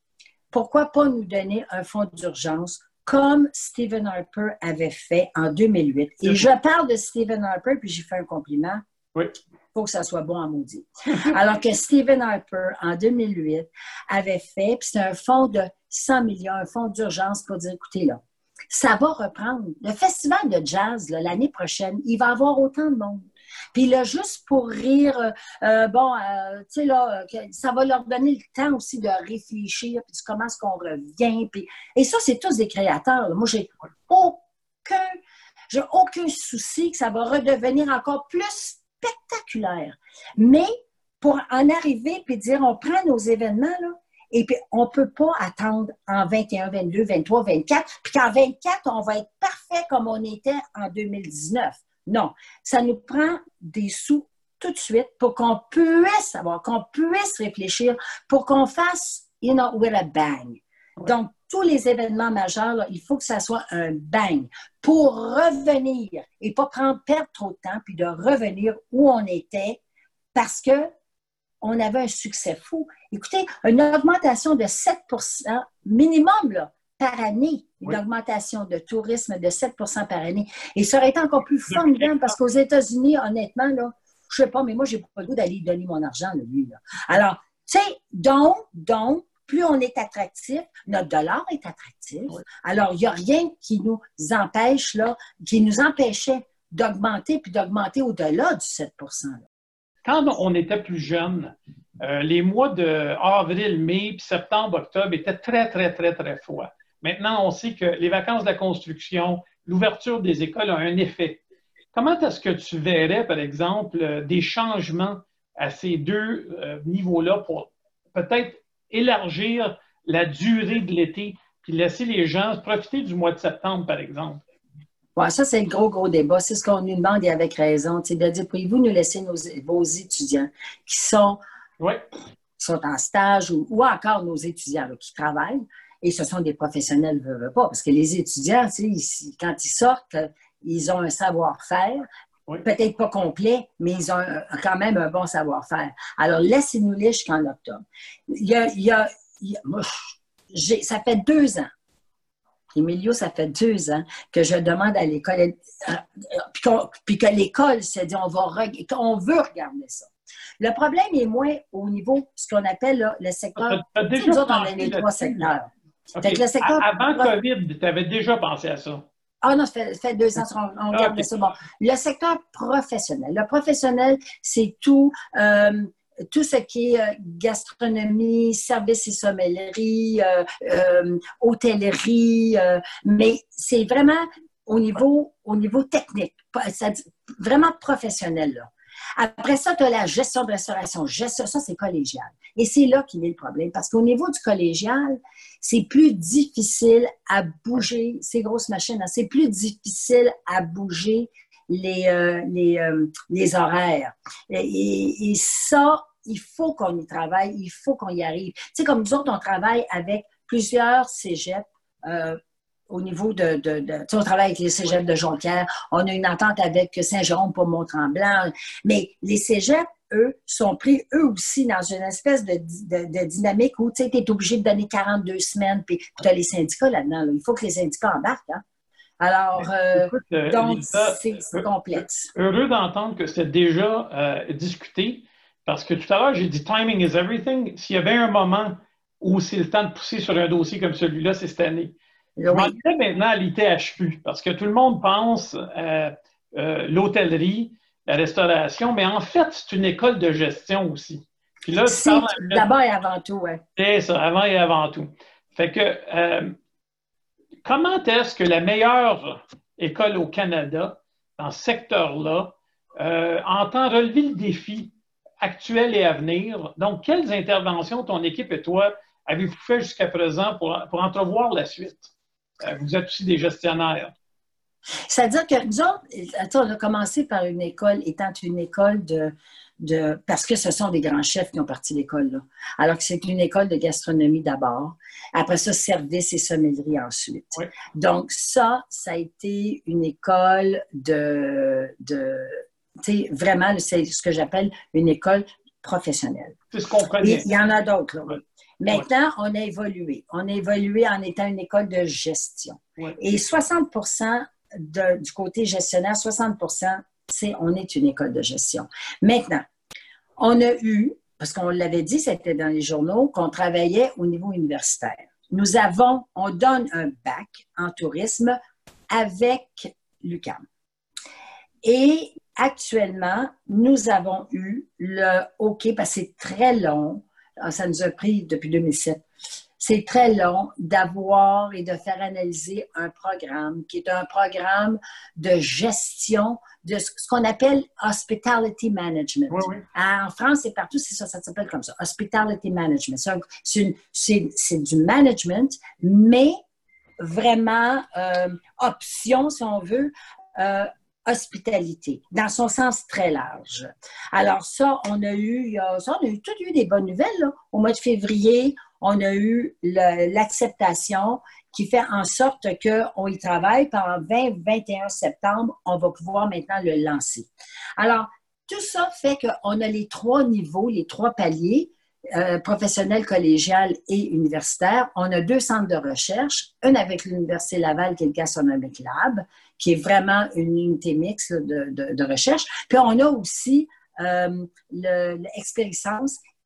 pourquoi pas nous donner un fonds d'urgence comme Stephen Harper avait fait en 2008. Et je parle de Stephen Harper, puis j'ai fait un compliment. Oui. Il faut que ça soit bon à maudit. *laughs* Alors que Stephen Harper, en 2008, avait fait, puis c'est un fonds de 100 millions, un fonds d'urgence pour dire, écoutez, là, ça va reprendre. Le festival de jazz, l'année prochaine, il va avoir autant de monde. Puis là, juste pour rire, euh, euh, bon, euh, tu sais, là, ça va leur donner le temps aussi de réfléchir, puis comment est-ce qu'on revient. Et ça, c'est tous des créateurs. Moi, j'ai aucun, j'ai aucun souci que ça va redevenir encore plus spectaculaire. Mais pour en arriver puis dire, on prend nos événements, là, et puis, on ne peut pas attendre en 21, 22, 23, 24, puis qu'en 24, on va être parfait comme on était en 2019. Non, ça nous prend des sous tout de suite pour qu'on puisse savoir, qu'on puisse réfléchir, pour qu'on fasse, you know, with a bang. Donc, tous les événements majeurs, il faut que ça soit un bang pour revenir et pas prendre, perdre trop de temps, puis de revenir où on était parce que on avait un succès fou. Écoutez, une augmentation de 7% minimum, là, par année, une augmentation de tourisme de 7% par année. Et ça aurait été encore plus formidable parce qu'aux États-Unis, honnêtement, là, je sais pas, mais moi, j'ai pas le goût d'aller donner mon argent, lui. Alors, tu sais, donc, donc, plus on est attractif, notre dollar est attractif. Alors, il n'y a rien qui nous empêche, là, qui nous empêchait d'augmenter puis d'augmenter au-delà du 7% Quand on était plus jeune, euh, les mois de avril, mai, puis septembre, octobre étaient très, très, très, très froids. Maintenant, on sait que les vacances de la construction, l'ouverture des écoles a un effet. Comment est-ce que tu verrais, par exemple, des changements à ces deux euh, niveaux-là pour peut-être élargir la durée de l'été puis laisser les gens profiter du mois de septembre, par exemple? Oui, ça, c'est le gros, gros débat. C'est ce qu'on nous demande et avec raison. C'est de dire, pouvez-vous nous laisser vos étudiants qui sont, sont en stage ou, encore nos étudiants qui travaillent, et ce sont des professionnels, ne veulent pas, parce que les étudiants, quand ils sortent, ils ont un savoir-faire, peut-être pas complet, mais ils ont quand même un bon savoir-faire. Alors, laissez-nous les jusqu'en octobre. Il y a, moi, ça fait deux ans, Emilio, ça fait deux ans que je demande à l'école, euh, puis, que l'école s'est dit, on, va, on veut regarder ça. Le problème est moins au niveau, ce qu'on appelle le secteur. Nous autres, on a les trois secteurs. Avant COVID, tu avais déjà pensé à ça. Ah non, ça fait, deux ans, on, on ah, ça. Bon. Le secteur professionnel. Le professionnel, c'est tout, euh, tout ce qui est euh, gastronomie, services et sommellerie, euh, hôtellerie, mais c'est vraiment au niveau, au niveau technique, vraiment professionnel. Là. Après ça, tu as la gestion de restauration. Gestion, ça, c'est collégial. Et c'est là qu'il est le problème. Parce qu'au niveau du collégial, c'est plus difficile à bouger ces grosses machines. C'est plus difficile à bouger les, euh, euh, horaires. Et, ça, il faut qu'on y travaille, il faut qu'on y arrive. Tu sais, comme nous autres, on travaille avec plusieurs cégeps. Euh, au niveau de, de, de tu sais, on travaille avec les cégeps de Jonquière, on a une entente avec Saint-Jérôme pour Mont-Tremblant, mais les cégeps, eux, sont pris eux aussi dans une espèce de, de dynamique où tu es obligé de donner 42 semaines, puis tu as les syndicats là-dedans. Il faut que les syndicats embarquent. Hein? Alors, euh, euh, donc, c'est complexe. Heureux d'entendre que c'est déjà euh, discuté, parce que tout à l'heure, j'ai dit timing is everything. S'il y avait un moment ou c'est le temps de pousser sur un dossier comme celui-là, c'est cette année. Je m'en maintenant à l'ITHQ, parce que tout le monde pense euh, euh, l'hôtellerie, la restauration, mais en fait, c'est une école de gestion aussi. Puis là, c'est d'abord et avant tout, oui. C'est ça, avant et avant tout. Fait que, euh, comment est-ce que la meilleure école au Canada, dans ce secteur-là, entend relever le défi actuel et à venir? Donc, quelles interventions ton équipe et toi avez-vous fait jusqu'à présent pour, pour entrevoir la suite? Vous êtes aussi des gestionnaires. C'est-à-dire que nous on a commencé par une école étant une école de, de, parce que ce sont des grands chefs qui ont parti l'école. Alors que c'est une école de gastronomie d'abord. Après ça, service et sommellerie ensuite. Donc, ça, ça a été une école de, de vraiment, c'est ce que j'appelle une école professionnelle. C'est ce qu'on connaît. Il y en a d'autres, là. Maintenant, on a évolué. On a évolué en étant une école de gestion. Et 60% du côté gestionnaire, 60% c'est on est une école de gestion. Maintenant, on a eu, parce qu'on l'avait dit, c'était dans les journaux, qu'on travaillait au niveau universitaire. Nous avons, on donne un bac en tourisme avec l'UCAM. Et actuellement, nous avons eu le OK, parce que c'est très long, ça nous a pris depuis 2007. C'est très long d'avoir et de faire analyser un programme qui est un programme de gestion de ce qu'on appelle hospitality management. En France et partout, c'est ça, ça s'appelle comme ça, hospitality management. C'est du management, mais vraiment euh, option, si on veut, euh, hospitalité, dans son sens très large. Alors ça, on a eu, ça, on a eu, tout eu des bonnes nouvelles. Au mois de février, on a eu l'acceptation qui fait en sorte qu'on y travaille. Par 20-21 septembre, on va pouvoir maintenant le lancer. Alors, tout ça fait qu'on a les trois niveaux, les trois paliers, euh, professionnel, collégial et universitaire. On a deux centres de recherche, un avec l'Université Laval, qui est le Gastronomic Lab, qui est vraiment une unité mixte de, recherche. Puis on a aussi euh,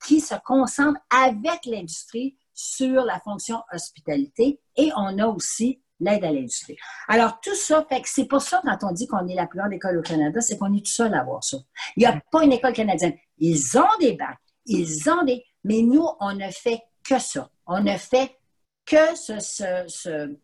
qui se concentre avec l'industrie sur la fonction hospitalité et on a aussi l'aide à l'industrie. Alors, tout ça, c'est pour ça, quand on dit qu'on est la plus grande école au Canada, c'est qu'on est tout seul à avoir ça. Il n'y a pas une école canadienne. Ils ont des bacs, ils ont des... Mais nous, on ne fait que ça. On ne fait que ce,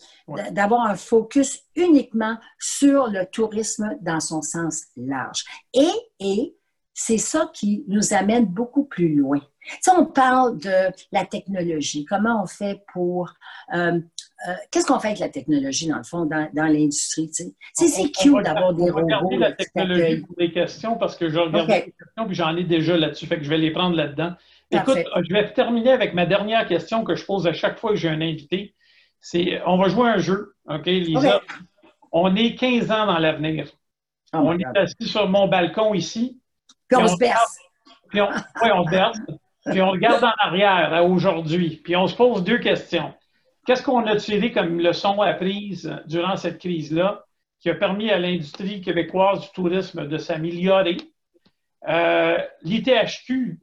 d'avoir un focus uniquement sur le tourisme dans son sens large. Et, et c'est ça qui nous amène beaucoup plus loin. Si on parle de la technologie, comment on fait pour... Euh, euh, qu'est-ce qu'on fait avec la technologie, dans le fond, dans, dans l'industrie? C'est cute d'avoir des robots. On va la technologie pour des questions parce que je regarde les questions puis j'en ai déjà là-dessus, fait que je vais les prendre là-dedans. Écoute, je vais terminer avec ma dernière question que je pose à chaque fois que j'ai un invité. C'est, on va jouer un jeu, OK, Lisa? On est 15 ans dans l'avenir. Oh on est assis sur mon balcon ici. Puis on, se berce. oui, on se berce. puis on regarde en arrière à aujourd'hui. Puis on se pose deux questions. Qu'est-ce qu'on a tiré comme leçon apprise durant cette crise-là qui a permis à l'industrie québécoise du tourisme de s'améliorer? Euh, L'ITHQ,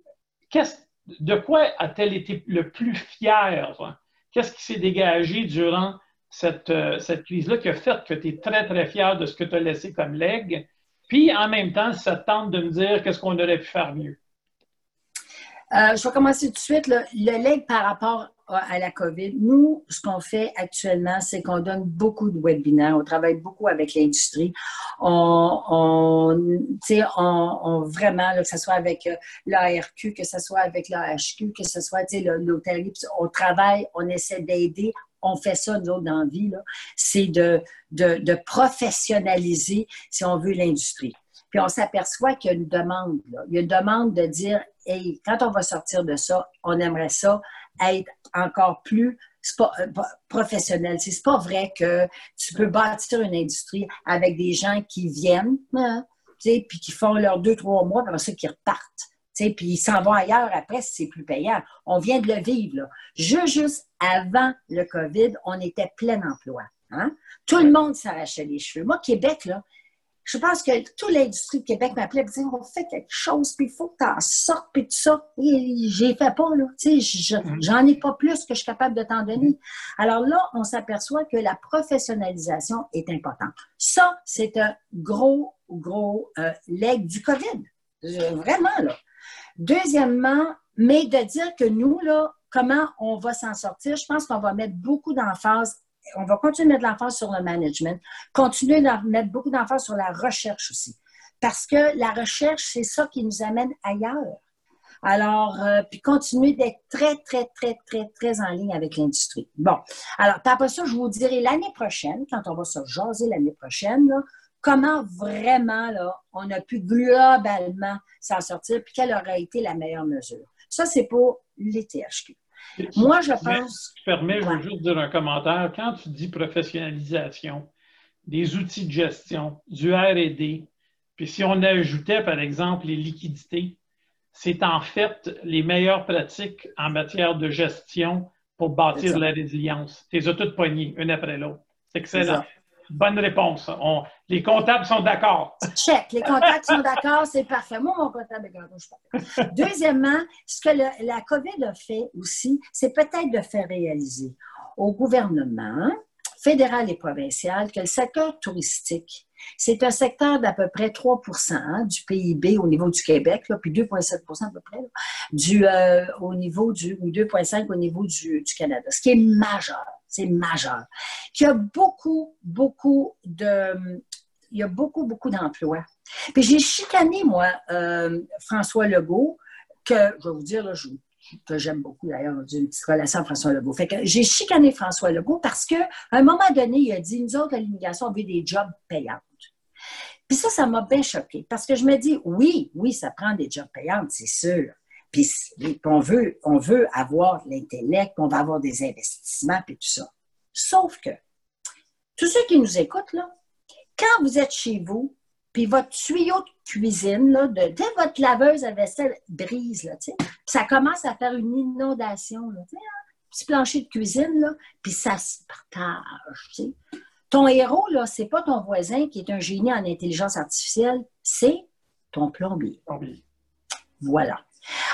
de quoi a-t-elle été le plus fière? Qu'est-ce qui s'est dégagé durant cette, euh, cette crise-là qui a fait que tu es très, très fier de ce que tu as laissé comme legs? Puis, en même temps, ça tente de me dire qu'est-ce qu'on aurait pu faire mieux? Euh, je vais commencer tout de suite. Le leg par rapport à la COVID, nous, ce qu'on fait actuellement, c'est qu'on donne beaucoup de webinaires, on travaille beaucoup avec l'industrie. On, on, on, vraiment, que ce soit avec euh, l'ARQ, que ce soit avec l'AHQ, que ce soit l'hôtellerie, on travaille, on essaie d'aider, on fait ça, nous autres, dans la vie, c'est de, de, de, professionnaliser, si on veut, l'industrie. Puis on s'aperçoit qu'il y a une demande. Là. Il y a une demande de dire, hey, quand on va sortir de ça, on aimerait ça être encore plus euh, professionnel. C'est pas vrai que tu peux bâtir une industrie avec des gens qui viennent, hein, puis qui font leurs deux, trois mois, puis après qui repartent. Puis ils s'en vont ailleurs après si c'est plus payant. On vient de le vivre. Juste, avant le COVID, on était plein emploi. Hein? Tout le monde s'arrachait les cheveux. Moi, Québec, là, je pense que toute l'industrie de Québec m'appelait et disait on fait quelque chose, puis il faut que tu en sortes, puis tout ça. Et j'ai fait pas, là. Tu sais, mm. j'en ai pas plus que je suis capable de t'en donner. Alors là, on s'aperçoit que la professionnalisation est importante. Ça, c'est un gros, gros euh, leg du COVID. Vraiment, là. Deuxièmement, mais de dire que nous, là, comment on va s'en sortir, je pense qu'on va mettre beaucoup d'emphase on va continuer de mettre l'emphase sur le management, continuer de mettre beaucoup d'emphase sur la recherche aussi. Parce que la recherche, c'est ça qui nous amène ailleurs. Alors, euh, puis continuer d'être très, très, très, très, très en ligne avec l'industrie. Bon, alors, puis après ça, je vous dirai l'année prochaine, quand on va se jaser l'année prochaine, comment vraiment là, on a pu globalement s'en sortir, puis quelle aurait été la meilleure mesure. Ça, c'est pour les THQ. Moi, je pense. Je permets, je veux juste dire un commentaire. Quand tu dis professionnalisation, des outils de gestion, du RD, puis si on ajoutait, par exemple, les liquidités, c'est en fait les meilleures pratiques en matière de gestion pour bâtir la résilience. Tu les as toutes poignées, une après l'autre. C'est excellent. Bonne réponse. les comptables sont d'accord. Check. Les comptables sont d'accord, c'est parfait. Moi, mon comptable est d'accord. Deuxièmement, ce que la COVID a fait aussi, c'est peut-être de faire réaliser au gouvernement fédéral et provincial que le secteur touristique, c'est un secteur d'à peu près 3% hein, du PIB au niveau du Québec, puis 2,7% à peu près, du, euh, au niveau du, ou 2,5% au niveau du Canada, ce qui est majeur c'est majeur. Il y a beaucoup, beaucoup de, il y a beaucoup, beaucoup d'emplois. Puis j'ai chicané, moi, euh, François Legault, que, je vais vous dire, là, que j'aime beaucoup d'ailleurs, j'ai une petite relation avec François Legault. Fait que j'ai chicané François Legault parce qu'à un moment donné, il a dit, nous autres, à l'immigration, on veut des jobs payants. Puis ça, ça m'a bien choqué parce que je me dis, oui, oui, ça prend des jobs payants, c'est sûr. Puis on veut, on veut avoir l'intellect, on va avoir des investissements, puis tout ça. Sauf que, tous ceux qui nous écoutent, là, quand vous êtes chez vous, puis votre tuyau de cuisine, là, de, dès votre laveuse à vaisselle brise, là, ça commence à faire une inondation, là, hein, petit plancher de cuisine, là, puis ça se partage. Ton héros, là, c'est pas ton voisin qui est un génie en intelligence artificielle, c'est ton plombier. plombier. Voilà.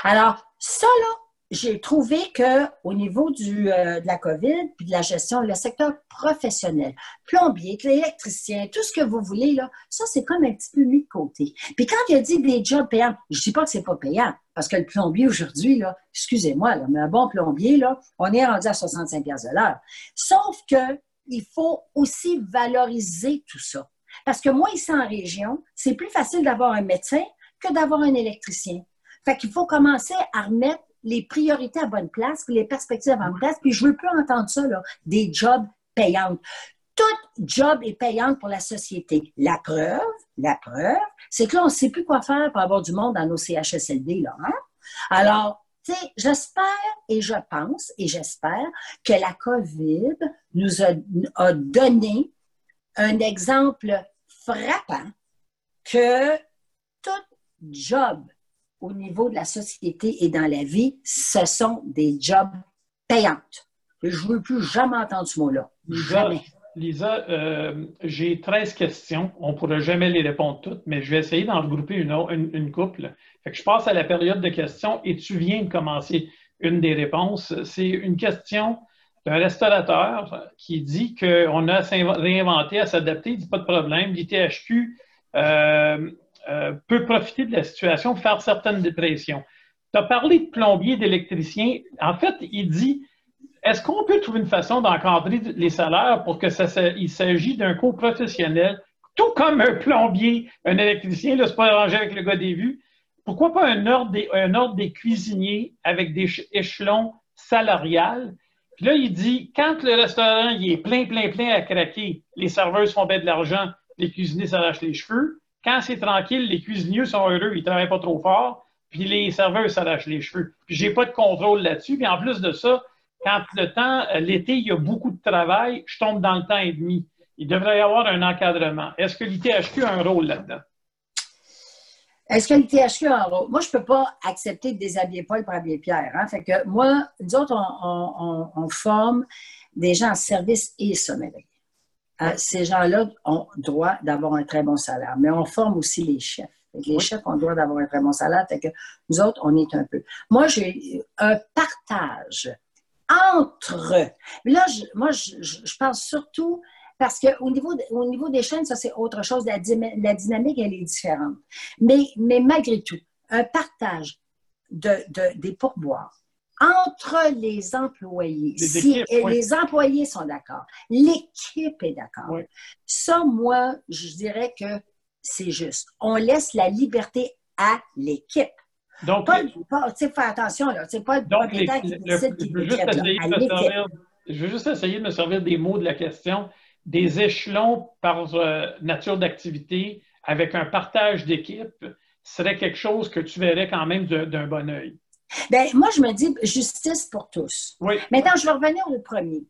Alors, ça, là, j'ai trouvé que au niveau euh, de la COVID puis de la gestion, le secteur professionnel, plombier, électricien, tout ce que vous voulez, là, ça, c'est comme un petit peu mis de côté. Puis quand il a dit des jobs payants, je dis pas que c'est pas payant, parce que le plombier aujourd'hui, là, excusez-moi, mais un bon plombier, là, on est rendu à 65 de l'heure. Sauf que il faut aussi valoriser tout ça. Parce que moi, ici en région, c'est plus facile d'avoir un médecin que d'avoir un électricien. Fait qu'il faut commencer à remettre les priorités à bonne place, les perspectives à bonne place. Puis je veux plus entendre ça, là, des jobs payants. Tout job est payant pour la société. La preuve, la preuve, c'est que là, on ne sait plus quoi faire pour avoir du monde dans nos CHSLD, là. Hein? Alors, tu sais, j'espère et je pense et j'espère que la COVID nous a, a donné un exemple frappant que tout job au niveau de la société et dans la vie, ce sont des jobs payantes. Je ne veux plus jamais entendre ce mot-là. Jamais. Lisa, euh, j'ai 13 questions. On ne pourra jamais les répondre toutes, mais je vais essayer d'en regrouper une, une, couple. je passe à la période de questions et tu viens de commencer une des réponses. C'est une question d'un restaurateur qui dit qu'on a à réinventé, à s'adapter. Il dit pas de problème. L'ITHQ euh, euh, peut profiter de la situation, faire certaines dépressions. Tu as parlé de plombier, d'électricien. En fait, il dit est-ce qu'on peut trouver une façon d'encadrer les salaires pour que ça, il s'agit d'un cours professionnel, tout comme un plombier, un électricien, là, c'est pas arrangé avec le gars des vues. Pourquoi pas un ordre des, un ordre des cuisiniers avec des échelons salariales? Puis là, il dit, quand le restaurant il est plein, plein, plein à craquer, les serveurs font bien de l'argent, les cuisiniers s'arrachent les cheveux. Quand c'est tranquille, les cuisiniers sont heureux, ils ne travaillent pas trop fort, puis les serveurs s'arrachent les cheveux. Puis j'ai pas de contrôle là-dessus. Puis en plus de ça, quand le temps, euh, l'été, il y a beaucoup de travail, je tombe dans le temps et demi. Il devrait y avoir un encadrement. Est-ce que l'ITHQ a un rôle là-dedans? Est-ce que l'ITHQ a un rôle? Moi, je ne peux pas accepter de déshabiller Paul pour habiller Pierre. Hein? Fait que moi, nous autres, on, forme des gens en service et sommellerie. Euh, ces gens-là ont droit d'avoir un très bon salaire. Mais on forme aussi les chefs. Les chefs ont droit d'avoir un très bon salaire. que nous autres, on est un peu. Moi, j'ai un partage entre. Là, moi, je, pense surtout parce qu'au niveau, au niveau des chaînes, ça, c'est autre chose. La, la, dynamique, elle est différente. Mais, mais malgré tout, un partage de, des pourboires entre les employés. si les employés sont d'accord, l'équipe est d'accord. Ça, moi, je dirais que c'est juste. On laisse la liberté à l'équipe. Donc, pas, pas faire attention, là. C'est pas le qui décide qui Je veux juste essayer de me servir des mots de la question, des échelons par euh, nature d'activité avec un partage d'équipe serait quelque chose que tu verrais quand même d'un bon oeil. Bien, moi, je me dis justice pour tous. Oui. Maintenant, je vais revenir au premier.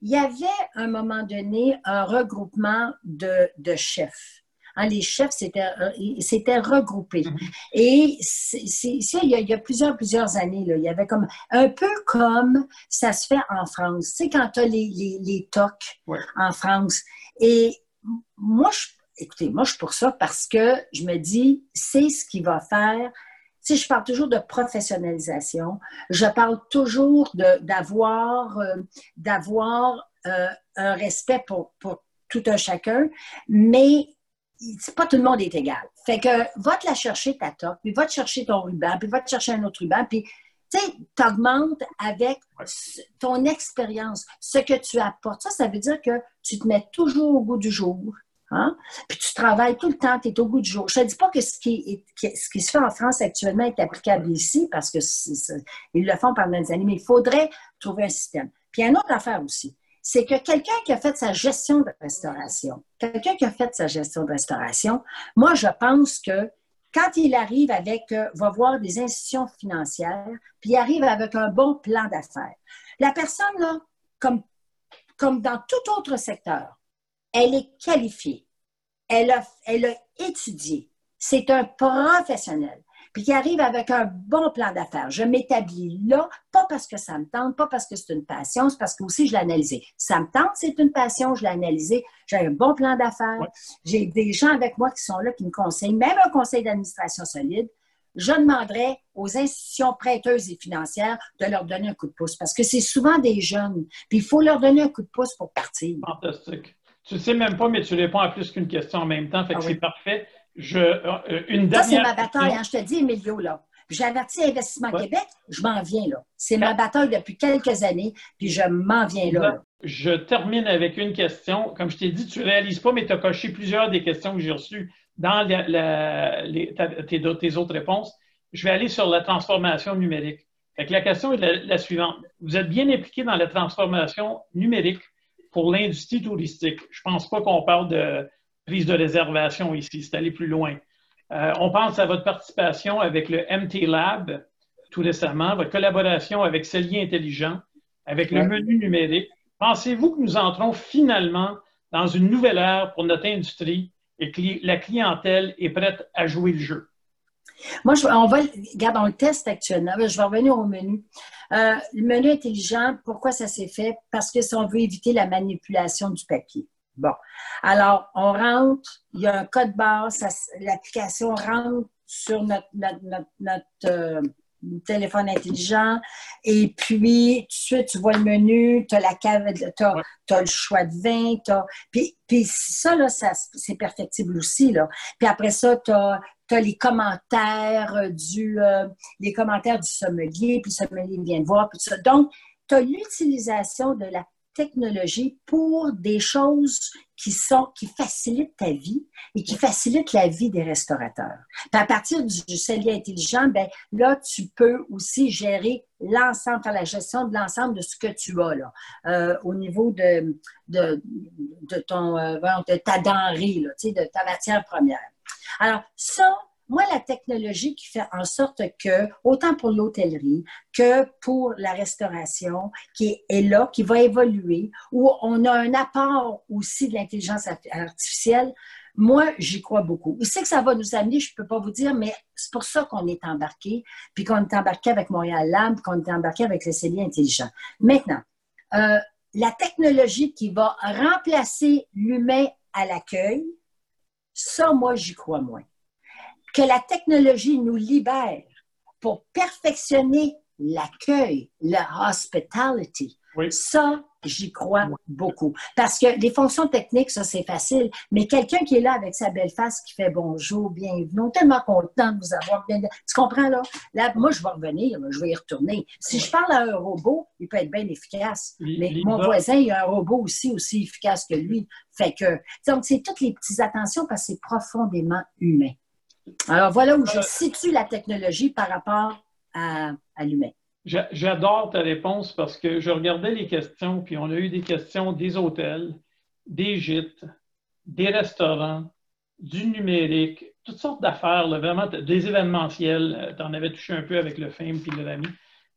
Il y avait, à un moment donné, un regroupement de, de chefs. Hein, les chefs s'étaient euh, regroupés. Mm-hmm. Et c'est, il, y a, plusieurs, plusieurs années, là, il y avait comme un peu comme ça se fait en France. Tu sais, quand tu as les, les, les TOC en France. Et moi, je, écoutez, moi, je suis pour ça parce que je me dis, c'est ce qui va faire si je parle toujours de professionnalisation, je parle toujours d'avoir euh, d'avoir euh, un respect pour, pour, tout un chacun, mais pas tout le monde est égal. Fait que va te la chercher ta top, puis va te chercher ton ruban, puis va te chercher un autre ruban, puis tu sais, augmentes avec ton expérience, ce que tu apportes. Ça, ça veut dire que tu te mets toujours au goût du jour. Hein? Puis tu travailles tout le temps, tu es au goût du jour. Je ne dis pas que ce qui, ce qui se fait en France actuellement est applicable ici parce qu'ils le font pendant des années, mais il faudrait trouver un système. Puis il y a une autre affaire aussi, c'est que quelqu'un qui a fait sa gestion de restauration, quelqu'un qui a fait sa gestion de restauration, moi je pense que quand il arrive avec, euh, va voir des institutions financières, puis il arrive avec un bon plan d'affaires, la personne, là, comme, comme dans tout autre secteur, elle est qualifiée, elle a, elle a étudié, c'est un professionnel, puis qui arrive avec un bon plan d'affaires. Je m'établis là, pas parce que ça me tente, pas parce que c'est une passion, c'est parce que aussi je l'ai analysé. Ça me tente, c'est une passion, je l'ai analysé, j'ai un bon plan d'affaires, j'ai des gens avec moi qui sont là, qui me conseillent, même un conseil d'administration solide. Je demanderais aux institutions prêteuses et financières de leur donner un coup de pouce parce que c'est souvent des jeunes, puis il faut leur donner un coup de pouce pour partir. Fantastique. Tu ne sais même pas, mais tu réponds à plus qu'une question en même temps. Fait que ah c'est parfait. Je, euh, une Ça, c'est ma bataille. Hein, je te dis, Emilio, là. J'ai averti Investissement Québec, je m'en viens là. C'est ma bataille depuis quelques années, puis je m'en viens là, Je termine avec une question. Comme je t'ai dit, tu ne réalises pas, mais tu as coché plusieurs des questions que j'ai reçues dans tes, autres réponses. Je vais aller sur la transformation numérique. la question est la suivante. Vous êtes bien impliqué dans la transformation numérique pour l'industrie touristique. Je ne pense pas qu'on parle de prise de réservation ici, c'est aller plus loin. Euh, on pense à votre participation avec le MT Lab tout récemment, votre collaboration avec Cellier Intelligent, avec le menu numérique. Pensez-vous que nous entrons finalement dans une nouvelle ère pour notre industrie et que la clientèle est prête à jouer le jeu? Moi, on va, regarde, on le teste actuellement. Je vais revenir au menu. Euh, le menu intelligent, pourquoi ça s'est fait? Parce que si on veut éviter la manipulation du papier. Bon. Alors, on rentre, il y a un code barre, l'application rentre sur notre, notre, euh, téléphone intelligent. Et puis, tout de suite, tu vois le menu, tu as la cave, tu as, le choix de vin. Puis, puis ça, là, ça, c'est perfectible aussi. Là. Puis après ça, tu as, as les commentaires du euh, les commentaires du sommelier, puis le sommelier vient de voir, puis ça. Donc, tu as l'utilisation de la technologie pour des choses qui sont qui facilitent ta vie et qui facilitent la vie des restaurateurs. À partir du cellier intelligent, ben là tu peux aussi gérer l'ensemble, faire la gestion de l'ensemble de ce que tu as là, euh, au niveau de, de, ton de ta denrée, là, de ta matière première. Alors, ça, moi, la technologie qui fait en sorte que, autant pour l'hôtellerie que pour la restauration, qui est là, qui va évoluer, où on a un apport aussi de l'intelligence artificielle, moi, j'y crois beaucoup. Je sais que ça va nous amener, je ne peux pas vous dire, mais c'est pour ça qu'on est embarqué, puis qu'on est embarqué avec Montréal Lab, qu'on est embarqué avec le CELI intelligent. Maintenant, euh, la technologie qui va remplacer l'humain à l'accueil, ça, moi, j'y crois moins. Que la technologie nous libère pour perfectionner l'accueil, le hospitality. Ça, j'y crois beaucoup. Parce que les fonctions techniques, ça, c'est facile. Mais quelqu'un qui est là avec sa belle face, qui fait bonjour, bienvenue, tellement content de vous avoir. Bien... Tu comprends, là? Là, moi, je vais revenir, je vais y retourner. Si je parle à un robot, il peut être bien efficace. mais mon voisin, il a un robot aussi, aussi efficace que lui. Fait que, donc, c'est toutes les petites attentions parce que c'est profondément humain. Alors, voilà où je euh, situe la technologie par rapport à l'humain. J'adore ta réponse parce que je regardais les questions, puis on a eu des questions des hôtels, des gîtes, des restaurants, du numérique, toutes sortes d'affaires, vraiment des événementiels. Tu en avais touché un peu avec le film puis le l'ami.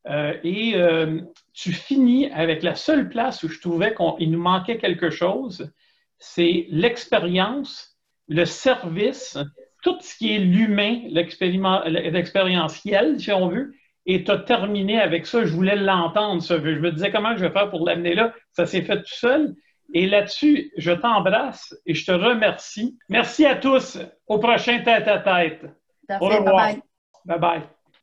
Euh, et euh, tu finis avec la seule place où je trouvais qu'il nous manquait quelque chose, c'est l'expérience, le service, tout ce qui est l'humain, l'expérientiel, si on veut, et tu as terminé avec ça. Je voulais l'entendre, ça. Je me disais comment je vais faire pour l'amener là? Ça s'est fait tout seul. Et là-dessus, je t'embrasse et je te remercie. Merci à tous. Au prochain tête à tête. Au revoir. Bye bye.